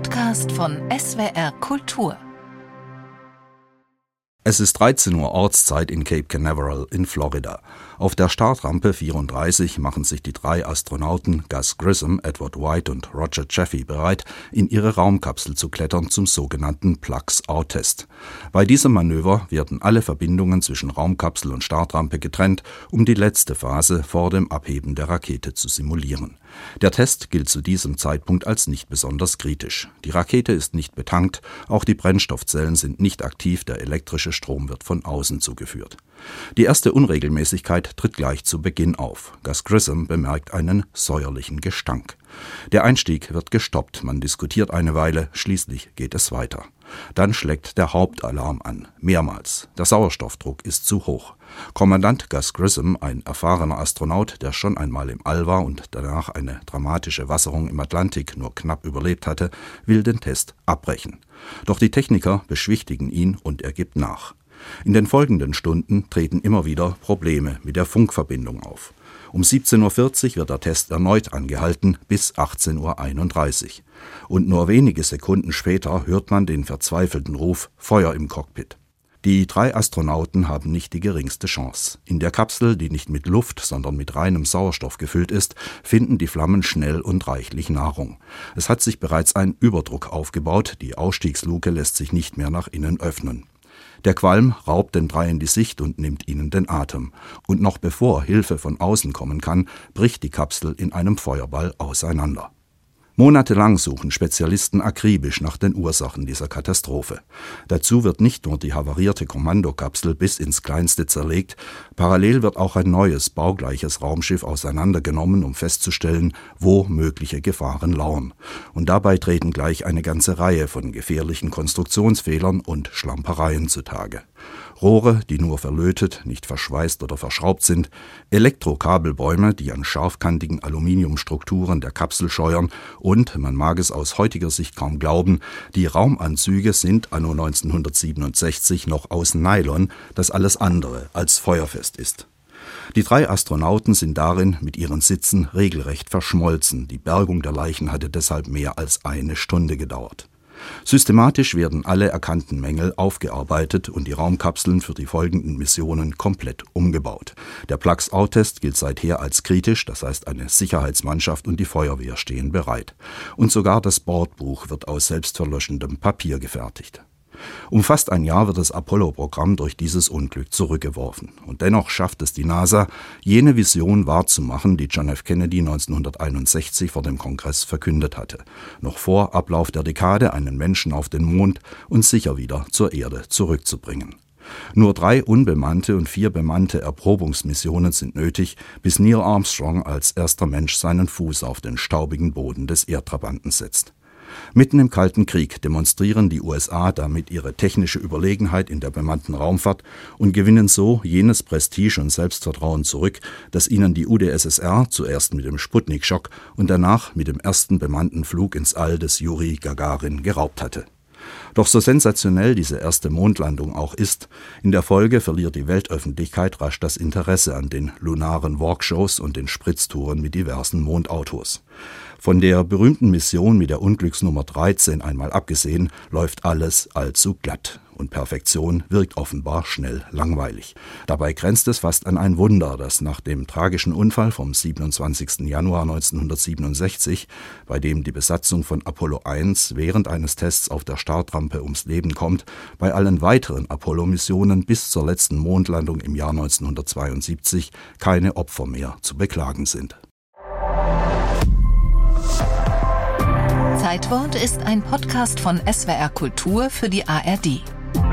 Podcast von SWR Kultur. Es ist 13 Uhr Ortszeit in Cape Canaveral in Florida. Auf der Startrampe 34 machen sich die drei Astronauten Gus Grissom, Edward White und Roger Chaffee bereit, in ihre Raumkapsel zu klettern zum sogenannten Plugs-Out-Test. Bei diesem Manöver werden alle Verbindungen zwischen Raumkapsel und Startrampe getrennt, um die letzte Phase vor dem Abheben der Rakete zu simulieren. Der Test gilt zu diesem Zeitpunkt als nicht besonders kritisch. Die Rakete ist nicht betankt, auch die Brennstoffzellen sind nicht aktiv, der elektrische Strom wird von außen zugeführt. Die erste Unregelmäßigkeit tritt gleich zu Beginn auf. Gus Grissom bemerkt einen säuerlichen Gestank. Der Einstieg wird gestoppt, man diskutiert eine Weile, schließlich geht es weiter. Dann schlägt der Hauptalarm an, mehrmals. Der Sauerstoffdruck ist zu hoch. Kommandant Gus Grissom, ein erfahrener Astronaut, der schon einmal im All war und danach eine dramatische Wasserung im Atlantik nur knapp überlebt hatte, will den Test abbrechen. Doch die Techniker beschwichtigen ihn und er gibt nach. In den folgenden Stunden treten immer wieder Probleme mit der Funkverbindung auf. Um 17.40 Uhr wird der Test erneut angehalten bis 18.31 Uhr. Und nur wenige Sekunden später hört man den verzweifelten Ruf Feuer im Cockpit. Die drei Astronauten haben nicht die geringste Chance. In der Kapsel, die nicht mit Luft, sondern mit reinem Sauerstoff gefüllt ist, finden die Flammen schnell und reichlich Nahrung. Es hat sich bereits ein Überdruck aufgebaut, die Ausstiegsluke lässt sich nicht mehr nach innen öffnen. Der Qualm raubt den dreien die Sicht und nimmt ihnen den Atem. Und noch bevor Hilfe von außen kommen kann, bricht die Kapsel in einem Feuerball auseinander. Monatelang suchen Spezialisten akribisch nach den Ursachen dieser Katastrophe. Dazu wird nicht nur die havarierte Kommandokapsel bis ins Kleinste zerlegt, parallel wird auch ein neues, baugleiches Raumschiff auseinandergenommen, um festzustellen, wo mögliche Gefahren lauern. Und dabei treten gleich eine ganze Reihe von gefährlichen Konstruktionsfehlern und Schlampereien zutage. Rohre, die nur verlötet, nicht verschweißt oder verschraubt sind, Elektrokabelbäume, die an scharfkantigen Aluminiumstrukturen der Kapsel scheuern und, man mag es aus heutiger Sicht kaum glauben, die Raumanzüge sind anno 1967 noch aus Nylon, das alles andere als feuerfest ist. Die drei Astronauten sind darin mit ihren Sitzen regelrecht verschmolzen, die Bergung der Leichen hatte deshalb mehr als eine Stunde gedauert. Systematisch werden alle erkannten Mängel aufgearbeitet und die Raumkapseln für die folgenden Missionen komplett umgebaut. Der Plugs-Out-Test gilt seither als kritisch, das heißt eine Sicherheitsmannschaft und die Feuerwehr stehen bereit. Und sogar das Bordbuch wird aus selbstverlöschendem Papier gefertigt. Um fast ein Jahr wird das Apollo-Programm durch dieses Unglück zurückgeworfen. Und dennoch schafft es die NASA, jene Vision wahrzumachen, die John F. Kennedy 1961 vor dem Kongress verkündet hatte. Noch vor Ablauf der Dekade einen Menschen auf den Mond und sicher wieder zur Erde zurückzubringen. Nur drei unbemannte und vier bemannte Erprobungsmissionen sind nötig, bis Neil Armstrong als erster Mensch seinen Fuß auf den staubigen Boden des Erdtrabanten setzt. Mitten im Kalten Krieg demonstrieren die USA damit ihre technische Überlegenheit in der bemannten Raumfahrt und gewinnen so jenes Prestige und Selbstvertrauen zurück, das ihnen die UdSSR zuerst mit dem Sputnik-Schock und danach mit dem ersten bemannten Flug ins All des Juri Gagarin geraubt hatte. Doch so sensationell diese erste Mondlandung auch ist, in der Folge verliert die Weltöffentlichkeit rasch das Interesse an den lunaren Walkshows und den Spritztouren mit diversen Mondautos. Von der berühmten Mission mit der Unglücksnummer 13 einmal abgesehen, läuft alles allzu glatt und Perfektion wirkt offenbar schnell langweilig. Dabei grenzt es fast an ein Wunder, dass nach dem tragischen Unfall vom 27. Januar 1967, bei dem die Besatzung von Apollo 1 während eines Tests auf der Startrampe ums Leben kommt, bei allen weiteren Apollo-Missionen bis zur letzten Mondlandung im Jahr 1972 keine Opfer mehr zu beklagen sind. Zeitwort ist ein Podcast von SWR Kultur für die ARD.